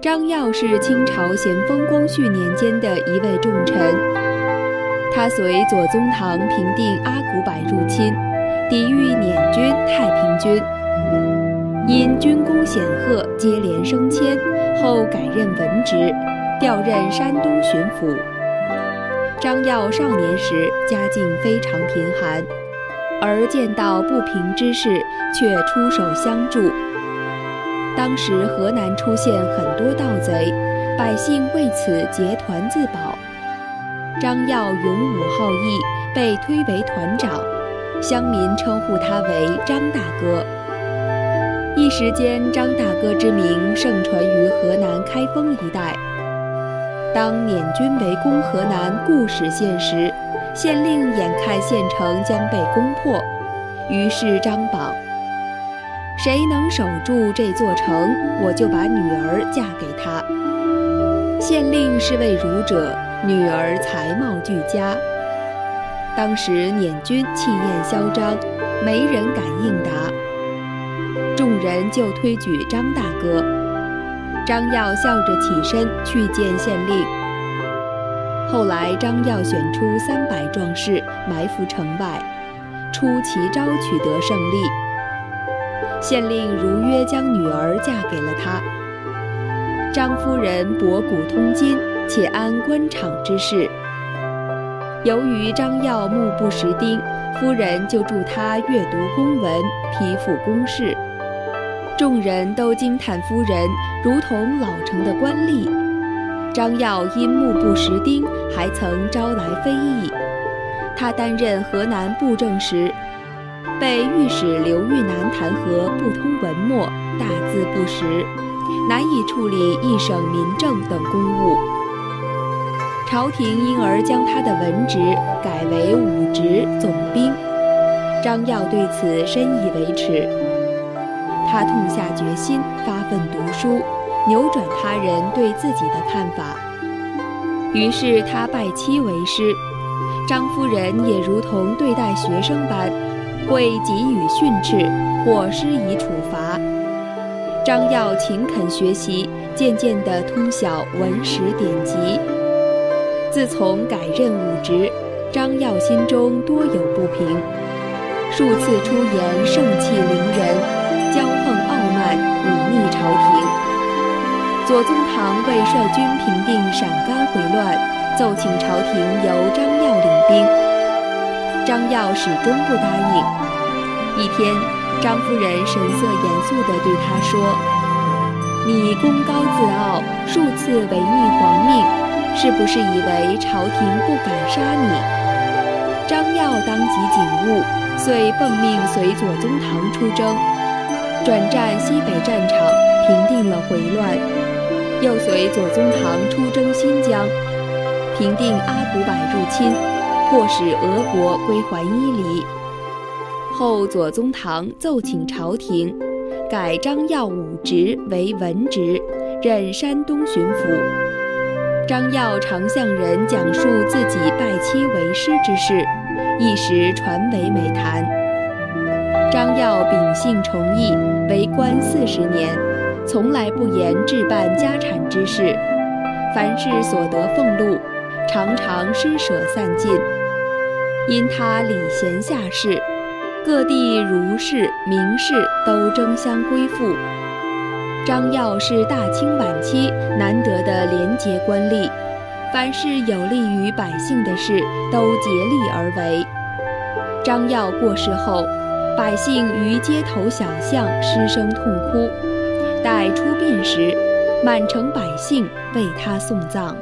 张耀是清朝咸丰、光绪年间的一位重臣，他随左宗棠平定阿古柏入侵，抵御捻军、太平军，因军功显赫，接连升迁，后改任文职，调任山东巡抚。张耀少年时家境非常贫寒，而见到不平之事，却出手相助。当时河南出现很多盗贼，百姓为此结团自保。张耀勇武好义，被推为团长，乡民称呼他为张大哥。一时间，张大哥之名盛传于河南开封一带。当捻军围攻河南固始县时，县令眼看县城将被攻破，于是张榜。谁能守住这座城，我就把女儿嫁给他。县令是位儒者，女儿才貌俱佳。当时捻军气焰嚣张，没人敢应答，众人就推举张大哥。张耀笑着起身去见县令。后来张耀选出三百壮士埋伏城外，出奇招取得胜利。县令如约将女儿嫁给了他。张夫人博古通今，且安官场之事。由于张耀目不识丁，夫人就助他阅读公文，批复公事。众人都惊叹夫人如同老成的官吏。张耀因目不识丁，还曾招来非议。他担任河南布政时。被御史刘玉南弹劾不通文墨、大字不识，难以处理一省民政等公务。朝廷因而将他的文职改为武职总兵。张耀对此深以为耻，他痛下决心，发奋读书，扭转他人对自己的看法。于是他拜妻为师，张夫人也如同对待学生般。会给予训斥或施以处罚。张耀勤恳学习，渐渐地通晓文史典籍。自从改任武职，张耀心中多有不平，数次出言盛气凌人，骄横傲慢，忤逆朝廷。左宗棠为率军平定陕甘回乱，奏请朝廷由张耀领兵。张耀始终不答应。一天，张夫人神色严肃地对他说：“你功高自傲，数次违逆皇命，是不是以为朝廷不敢杀你？”张耀当即警悟，遂奉命随左宗棠出征，转战西北战场，平定了回乱；又随左宗棠出征新疆，平定阿古柏入侵。迫使俄国归还伊犁。后左宗棠奏请朝廷，改张耀武职为文职，任山东巡抚。张耀常向人讲述自己拜妻为师之事，一时传为美谈。张耀秉性崇义，为官四十年，从来不言置办家产之事，凡是所得俸禄，常常施舍散尽。因他礼贤下士，各地儒士、名士都争相归附。张耀是大清晚期难得的廉洁官吏，凡是有利于百姓的事，都竭力而为。张耀过世后，百姓于街头小巷失声痛哭，待出殡时，满城百姓为他送葬。